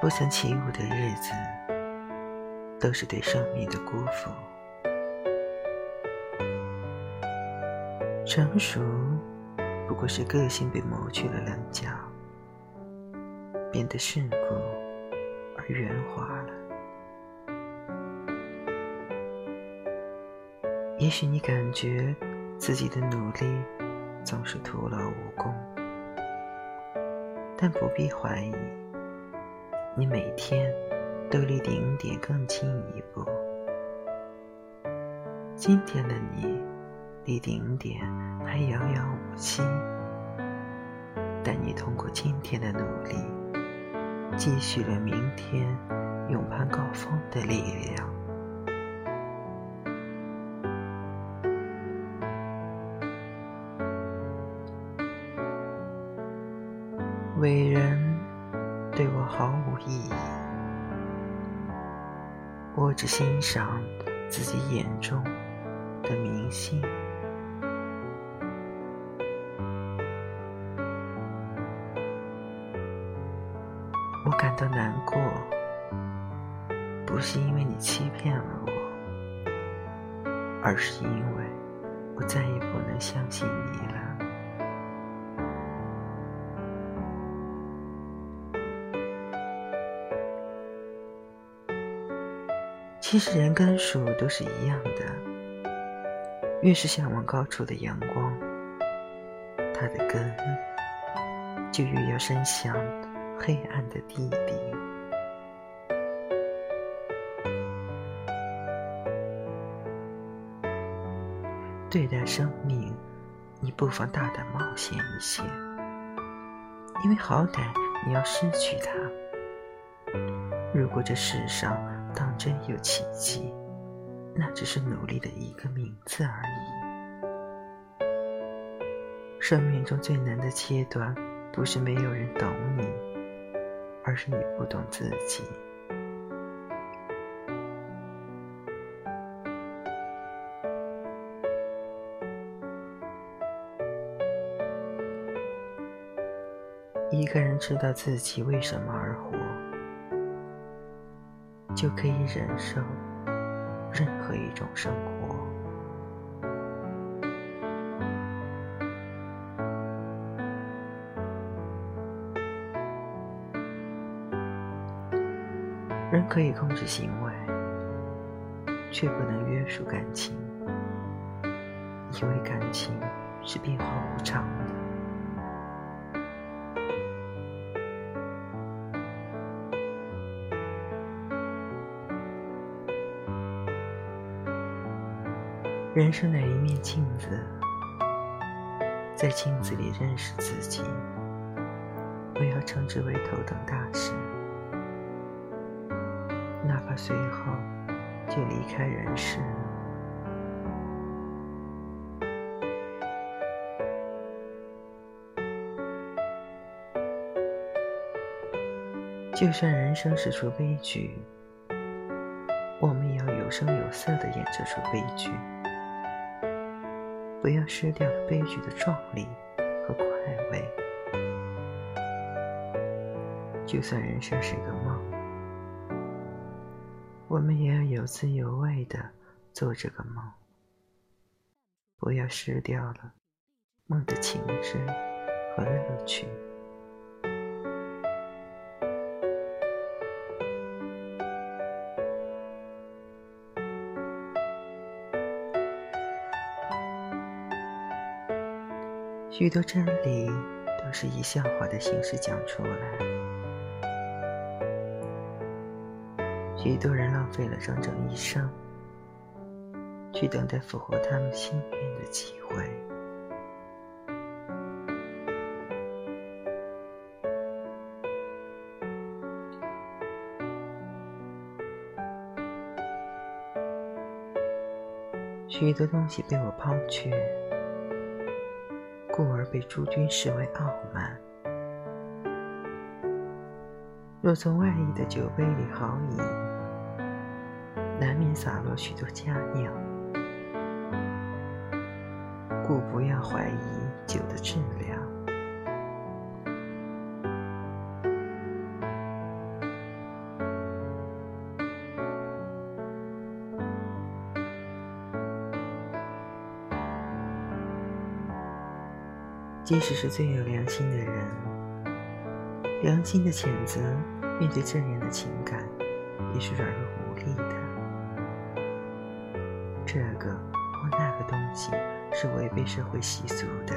不曾起舞的日子，都是对生命的辜负。成熟，不过是个性被磨去了棱角，变得世故而圆滑了。也许你感觉自己的努力总是徒劳无功，但不必怀疑，你每天都离顶点更近一步。今天的你离顶点还遥遥无期，但你通过今天的努力，积蓄了明天勇攀高峰的力量。伟人对我毫无意义，我只欣赏自己眼中的明星。我感到难过，不是因为你欺骗了我，而是因为我再也不能相信你了。其实人跟树都是一样的，越是向往高处的阳光，它的根就越要伸向黑暗的地底。对待生命，你不妨大胆冒险一些，因为好歹你要失去它。如果这世上……当真有奇迹，那只是努力的一个名字而已。生命中最难的阶段，不是没有人懂你，而是你不懂自己。一个人知道自己为什么而活。就可以忍受任何一种生活。人可以控制行为，却不能约束感情，因为感情是变化无常的人生的一面镜子，在镜子里认识自己，不要称之为头等大事，哪怕随后就离开人世。就算人生是出悲剧，我们也要有声有色的演这出悲剧。不要失掉了悲剧的壮丽和快慰。就算人生是个梦，我们也要有滋有味的做这个梦。不要失掉了梦的情致和乐趣。许多真理都是以笑话的形式讲出来，许多人浪费了整整一生，去等待符合他们心愿的机会。许多东西被我抛却。故而被诸君视为傲慢。若从外溢的酒杯里豪饮，难免洒落许多佳酿。故不要怀疑酒的质量。即使是最有良心的人，良心的谴责面对这样的情感，也是软弱无力的。这个或那个东西是违背社会习俗的，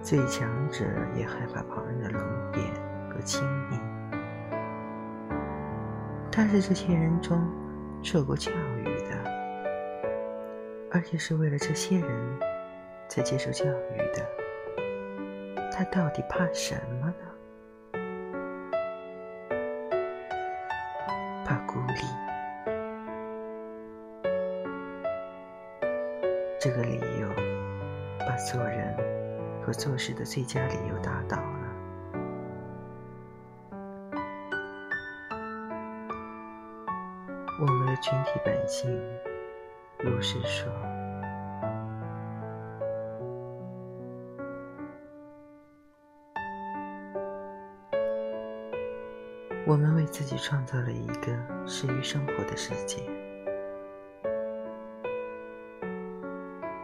最强者也害怕旁人的冷眼和轻蔑。他是这些人中受过教育的，而且是为了这些人才接受教育的。他到底怕什么呢？怕孤立。这个理由把做人和做事的最佳理由打倒了。我们的群体本性，如是说。我们为自己创造了一个适于生活的世界，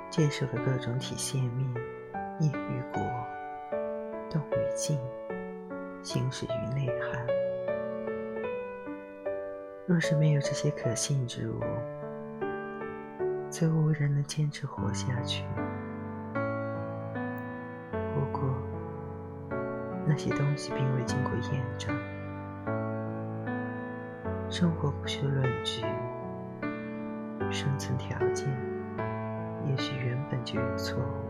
接受了各种体现面，业与果，动与静，形式与内涵。若是没有这些可信之物，则无人能坚持活下去。不过，那些东西并未经过验证。生活不需论据，生存条件也许原本就有错误。